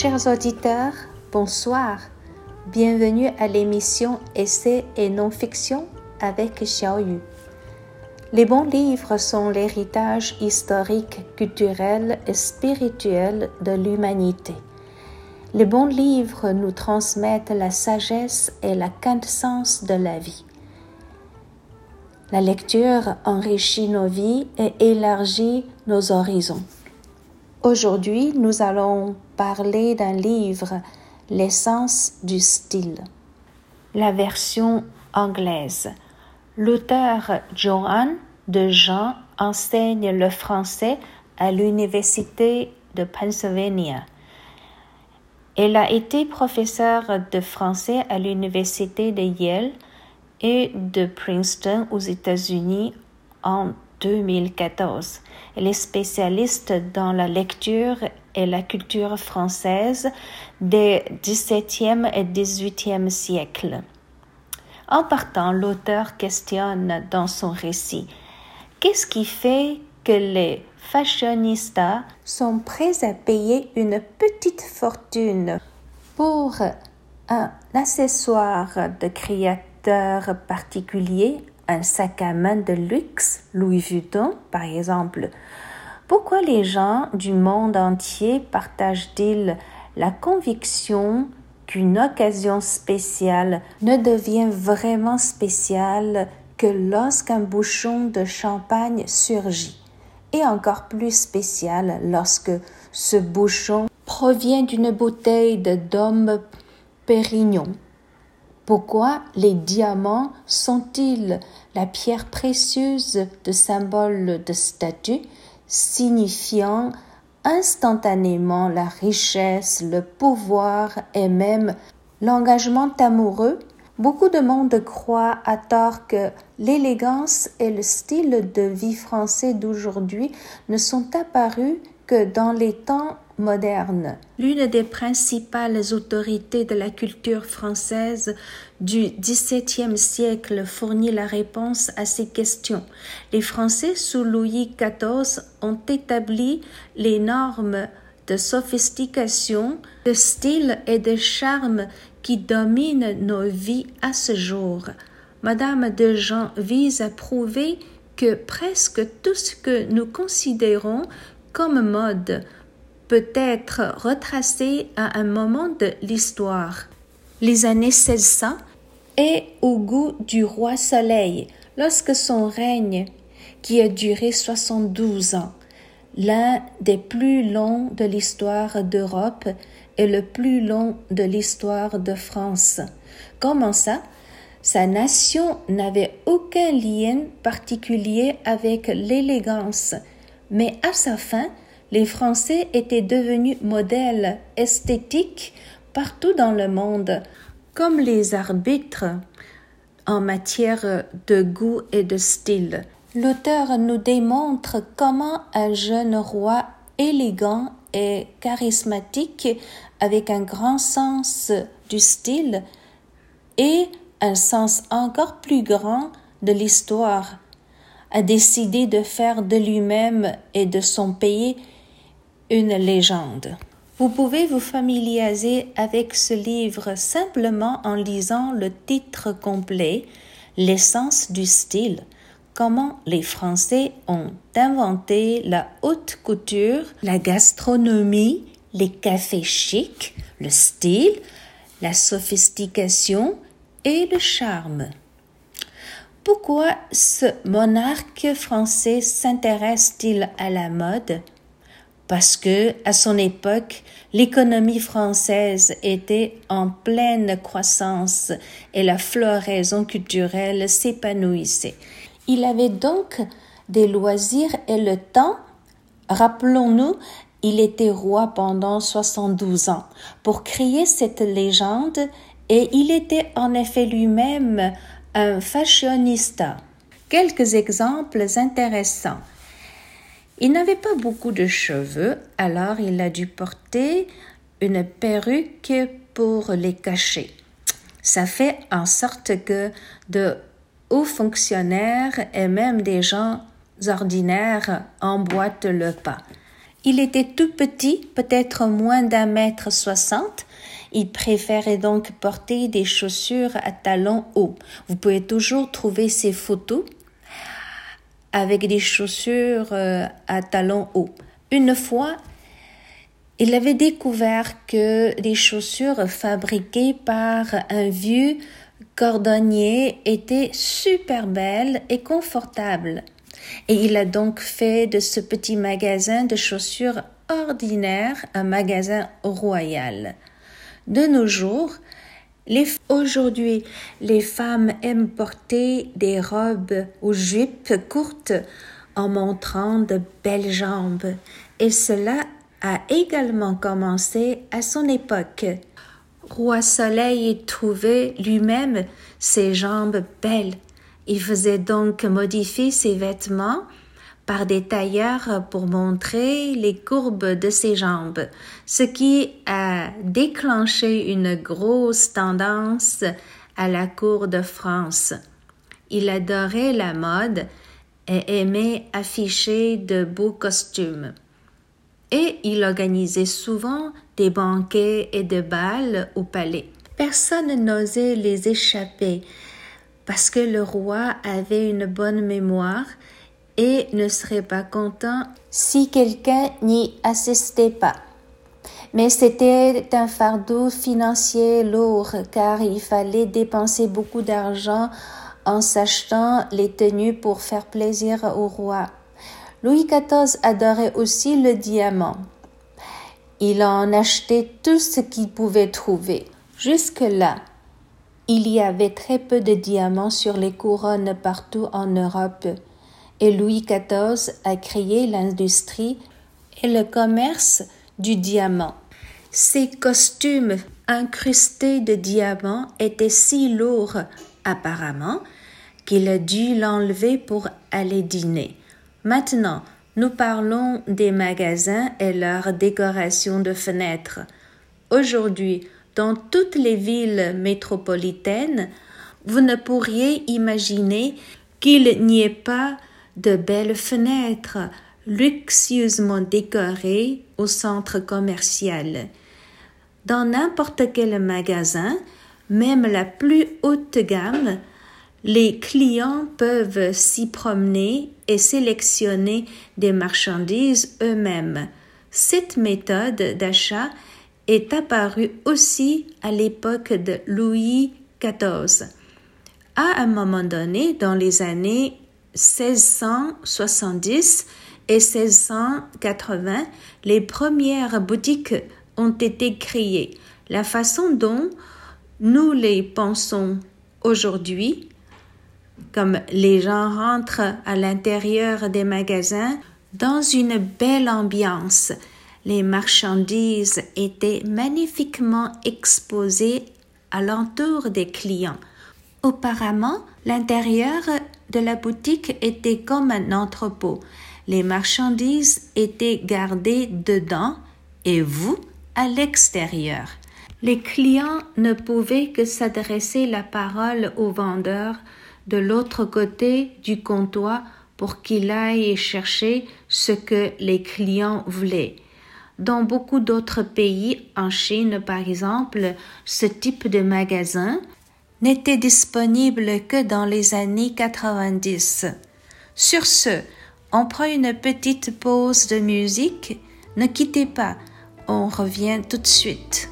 Chers auditeurs, bonsoir. Bienvenue à l'émission Essais et non-fiction avec Xiao Yu. Les bons livres sont l'héritage historique, culturel et spirituel de l'humanité. Les bons livres nous transmettent la sagesse et la quintessence de la vie. La lecture enrichit nos vies et élargit nos horizons. Aujourd'hui, nous allons parler d'un livre, L'essence du style. La version anglaise. L'auteur Johan de Jean enseigne le français à l'Université de Pennsylvania. Elle a été professeure de français à l'Université de Yale et de Princeton aux États-Unis en 2014. Elle est spécialiste dans la lecture et la culture française des XVIIe et XVIIIe siècles. En partant, l'auteur questionne dans son récit Qu'est-ce qui fait que les fashionistas sont prêts à payer une petite fortune pour un accessoire de créateur particulier, un sac à main de luxe, Louis Vuitton par exemple Pourquoi les gens du monde entier partagent-ils la conviction qu'une occasion spéciale ne devient vraiment spéciale que lorsqu'un bouchon de champagne surgit, et encore plus spécial lorsque ce bouchon provient d'une bouteille de Dôme Pérignon. Pourquoi les diamants sont-ils la pierre précieuse de symbole de statut, signifiant instantanément la richesse, le pouvoir et même l'engagement amoureux, beaucoup de monde croit à tort que l'élégance et le style de vie français d'aujourd'hui ne sont apparus que dans les temps modernes. L'une des principales autorités de la culture française du XVIIe siècle fournit la réponse à ces questions. Les Français sous Louis XIV ont établi les normes de sophistication, de style et de charme qui dominent nos vies à ce jour. Madame de Jean vise à prouver que presque tout ce que nous considérons comme mode peut être retracé à un moment de l'histoire. Les années 1600 et au goût du roi Soleil, lorsque son règne, qui a duré 72 ans, l'un des plus longs de l'histoire d'Europe et le plus long de l'histoire de France. Comment ça? Sa nation n'avait aucun lien particulier avec l'élégance, mais à sa fin, les Français étaient devenus modèles esthétiques partout dans le monde, comme les arbitres en matière de goût et de style. L'auteur nous démontre comment un jeune roi élégant et charismatique avec un grand sens du style et un sens encore plus grand de l'histoire a décidé de faire de lui-même et de son pays une légende. Vous pouvez vous familiariser avec ce livre simplement en lisant le titre complet L'essence du style, comment les Français ont inventé la haute couture, la gastronomie, les cafés chics, le style, la sophistication et le charme. Pourquoi ce monarque français s'intéresse-t-il à la mode? Parce que, à son époque, l'économie française était en pleine croissance et la floraison culturelle s'épanouissait. Il avait donc des loisirs et le temps. Rappelons-nous, il était roi pendant 72 ans. Pour créer cette légende, et il était en effet lui-même un fashionista. Quelques exemples intéressants. Il n'avait pas beaucoup de cheveux, alors il a dû porter une perruque pour les cacher. Ça fait en sorte que de hauts fonctionnaires et même des gens ordinaires emboîtent le pas. Il était tout petit, peut-être moins d'un mètre soixante. Il préférait donc porter des chaussures à talons hauts. Vous pouvez toujours trouver ses photos avec des chaussures euh, à talons hauts. Une fois, il avait découvert que les chaussures fabriquées par un vieux cordonnier étaient super belles et confortables. Et il a donc fait de ce petit magasin de chaussures ordinaire un magasin royal. De nos jours, aujourd'hui, les femmes aiment porter des robes ou jupes courtes en montrant de belles jambes, et cela a également commencé à son époque. Roi Soleil trouvait lui-même ses jambes belles. Il faisait donc modifier ses vêtements par des tailleurs pour montrer les courbes de ses jambes, ce qui a déclenché une grosse tendance à la cour de France. Il adorait la mode et aimait afficher de beaux costumes et il organisait souvent des banquets et des bals au palais. Personne n'osait les échapper parce que le roi avait une bonne mémoire et ne serait pas content si quelqu'un n'y assistait pas. Mais c'était un fardeau financier lourd car il fallait dépenser beaucoup d'argent en s'achetant les tenues pour faire plaisir au roi. Louis XIV adorait aussi le diamant. Il en achetait tout ce qu'il pouvait trouver. Jusque-là, il y avait très peu de diamants sur les couronnes partout en Europe, et Louis XIV a créé l'industrie et le commerce du diamant. Ses costumes incrustés de diamants étaient si lourds apparemment qu'il a dû l'enlever pour aller dîner. Maintenant, nous parlons des magasins et leur décoration de fenêtres. Aujourd'hui, dans toutes les villes métropolitaines, vous ne pourriez imaginer qu'il n'y ait pas de belles fenêtres luxueusement décorées au centre commercial. Dans n'importe quel magasin, même la plus haute gamme, les clients peuvent s'y promener et sélectionner des marchandises eux-mêmes. Cette méthode d'achat est apparue aussi à l'époque de Louis XIV. À un moment donné, dans les années 1670 et 1680, les premières boutiques ont été créées. La façon dont nous les pensons aujourd'hui comme les gens rentrent à l'intérieur des magasins dans une belle ambiance. Les marchandises étaient magnifiquement exposées à l'entour des clients. Auparavant, l'intérieur de la boutique était comme un entrepôt. Les marchandises étaient gardées dedans et vous à l'extérieur. Les clients ne pouvaient que s'adresser la parole aux vendeurs de l'autre côté du comptoir pour qu'il aille chercher ce que les clients voulaient. Dans beaucoup d'autres pays, en Chine par exemple, ce type de magasin n'était disponible que dans les années 90. Sur ce, on prend une petite pause de musique. Ne quittez pas, on revient tout de suite.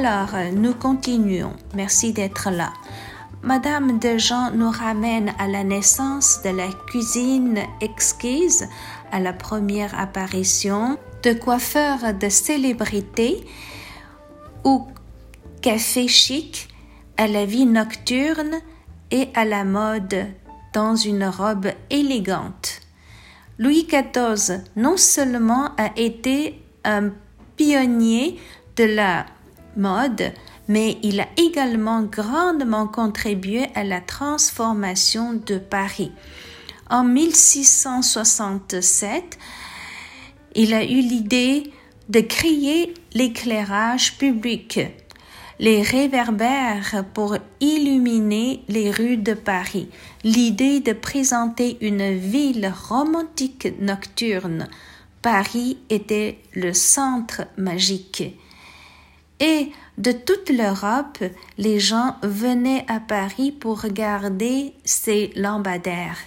Alors, nous continuons. Merci d'être là. Madame de Jean nous ramène à la naissance de la cuisine exquise, à la première apparition de coiffeurs de célébrités ou café chic, à la vie nocturne et à la mode dans une robe élégante. Louis XIV non seulement a été un pionnier de la mode, mais il a également grandement contribué à la transformation de Paris. En 1667, il a eu l'idée de créer l'éclairage public, les réverbères pour illuminer les rues de Paris, l'idée de présenter une ville romantique nocturne. Paris était le centre magique. Et de toute l'Europe, les gens venaient à Paris pour regarder ces lampadaires.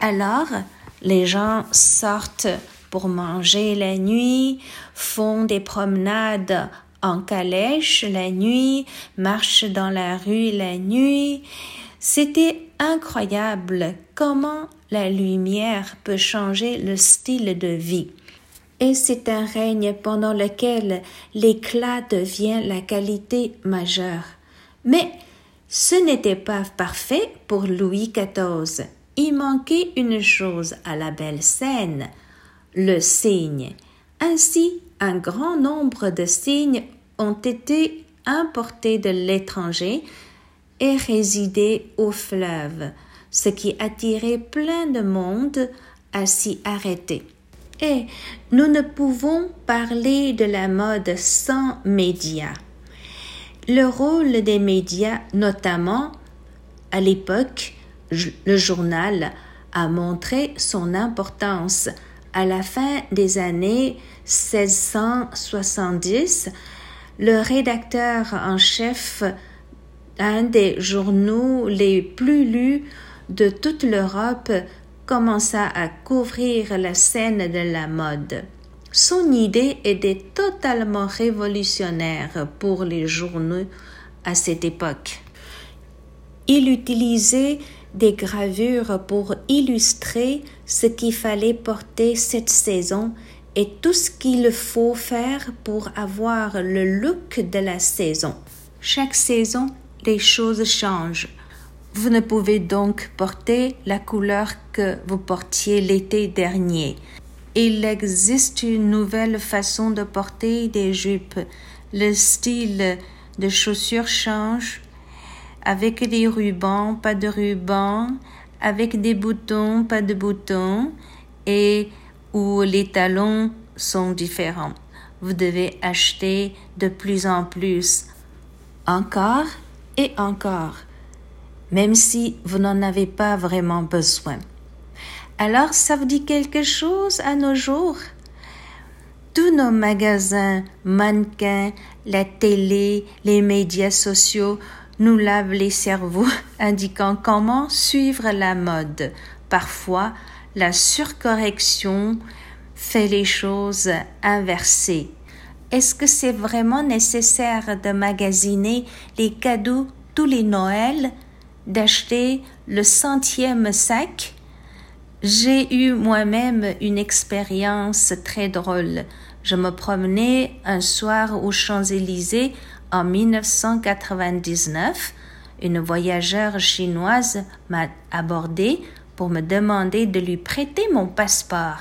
Alors, les gens sortent pour manger la nuit, font des promenades en calèche la nuit, marchent dans la rue la nuit. C'était incroyable comment la lumière peut changer le style de vie et c'est un règne pendant lequel l'éclat devient la qualité majeure. Mais ce n'était pas parfait pour Louis XIV. Il manquait une chose à la belle scène, le cygne. Ainsi, un grand nombre de cygnes ont été importés de l'étranger et résidaient au fleuve, ce qui attirait plein de monde à s'y arrêter. Et nous ne pouvons parler de la mode sans médias. Le rôle des médias, notamment à l'époque, le journal a montré son importance. À la fin des années 1670, le rédacteur en chef d'un des journaux les plus lus de toute l'Europe commença à couvrir la scène de la mode. Son idée était totalement révolutionnaire pour les journaux à cette époque. Il utilisait des gravures pour illustrer ce qu'il fallait porter cette saison et tout ce qu'il faut faire pour avoir le look de la saison. Chaque saison, les choses changent. Vous ne pouvez donc porter la couleur que vous portiez l'été dernier. Il existe une nouvelle façon de porter des jupes. Le style de chaussures change avec des rubans, pas de rubans, avec des boutons, pas de boutons, et où les talons sont différents. Vous devez acheter de plus en plus, encore et encore même si vous n'en avez pas vraiment besoin. Alors, ça vous dit quelque chose à nos jours? Tous nos magasins, mannequins, la télé, les médias sociaux nous lavent les cerveaux, indiquant comment suivre la mode. Parfois, la surcorrection fait les choses inversées. Est-ce que c'est vraiment nécessaire de magasiner les cadeaux tous les Noëls d'acheter le centième sac, j'ai eu moi-même une expérience très drôle. Je me promenais un soir aux Champs-Élysées en 1999. Une voyageure chinoise m'a abordé pour me demander de lui prêter mon passeport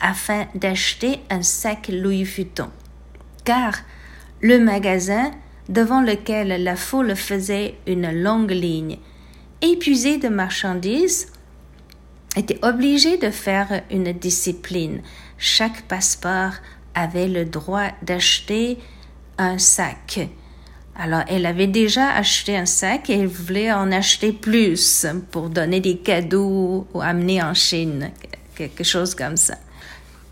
afin d'acheter un sac Louis Vuitton. Car le magasin devant lequel la foule faisait une longue ligne épuisé de marchandises, était obligé de faire une discipline. Chaque passeport avait le droit d'acheter un sac. Alors, elle avait déjà acheté un sac et elle voulait en acheter plus pour donner des cadeaux ou amener en Chine, quelque chose comme ça.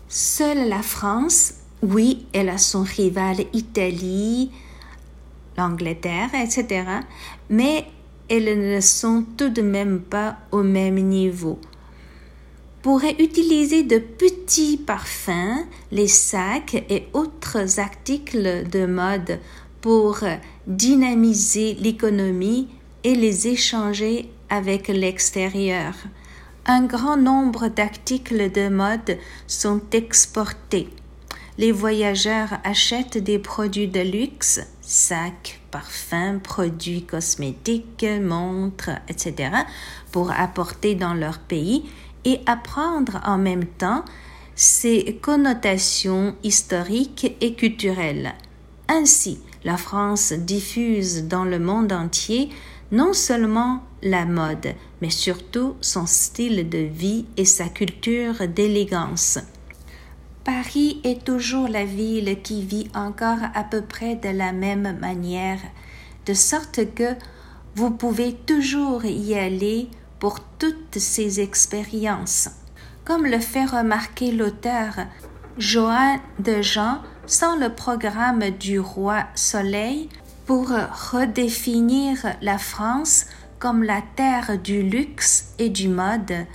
Seule la France, oui, elle a son rival Italie, l'Angleterre, etc. Mais elles ne sont tout de même pas au même niveau. Pourrait utiliser de petits parfums, les sacs et autres articles de mode pour dynamiser l'économie et les échanger avec l'extérieur. Un grand nombre d'articles de mode sont exportés. Les voyageurs achètent des produits de luxe, sacs, parfums, produits cosmétiques, montres, etc., pour apporter dans leur pays et apprendre en même temps ses connotations historiques et culturelles. Ainsi, la France diffuse dans le monde entier non seulement la mode, mais surtout son style de vie et sa culture d'élégance. Paris est toujours la ville qui vit encore à peu près de la même manière, de sorte que vous pouvez toujours y aller pour toutes ces expériences. Comme le fait remarquer l'auteur Joanne de Jean, sans le programme du roi Soleil pour redéfinir la France comme la terre du luxe et du mode,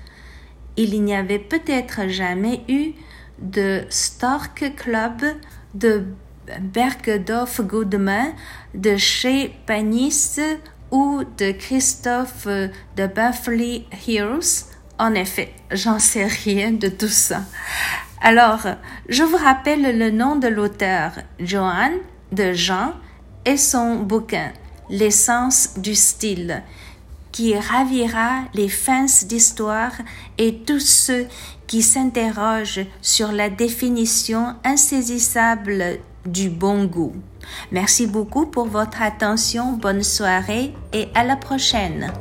il n'y avait peut-être jamais eu de Stork Club, de Bergdorf Goodman, de chez Panis ou de Christophe de Buffly Hills. En effet, j'en sais rien de tout ça. Alors, je vous rappelle le nom de l'auteur, Johan de Jean, et son bouquin, L'essence du style, qui ravira les fans d'histoire et tous ceux qui s'interrogent sur la définition insaisissable du bon goût. Merci beaucoup pour votre attention, bonne soirée et à la prochaine.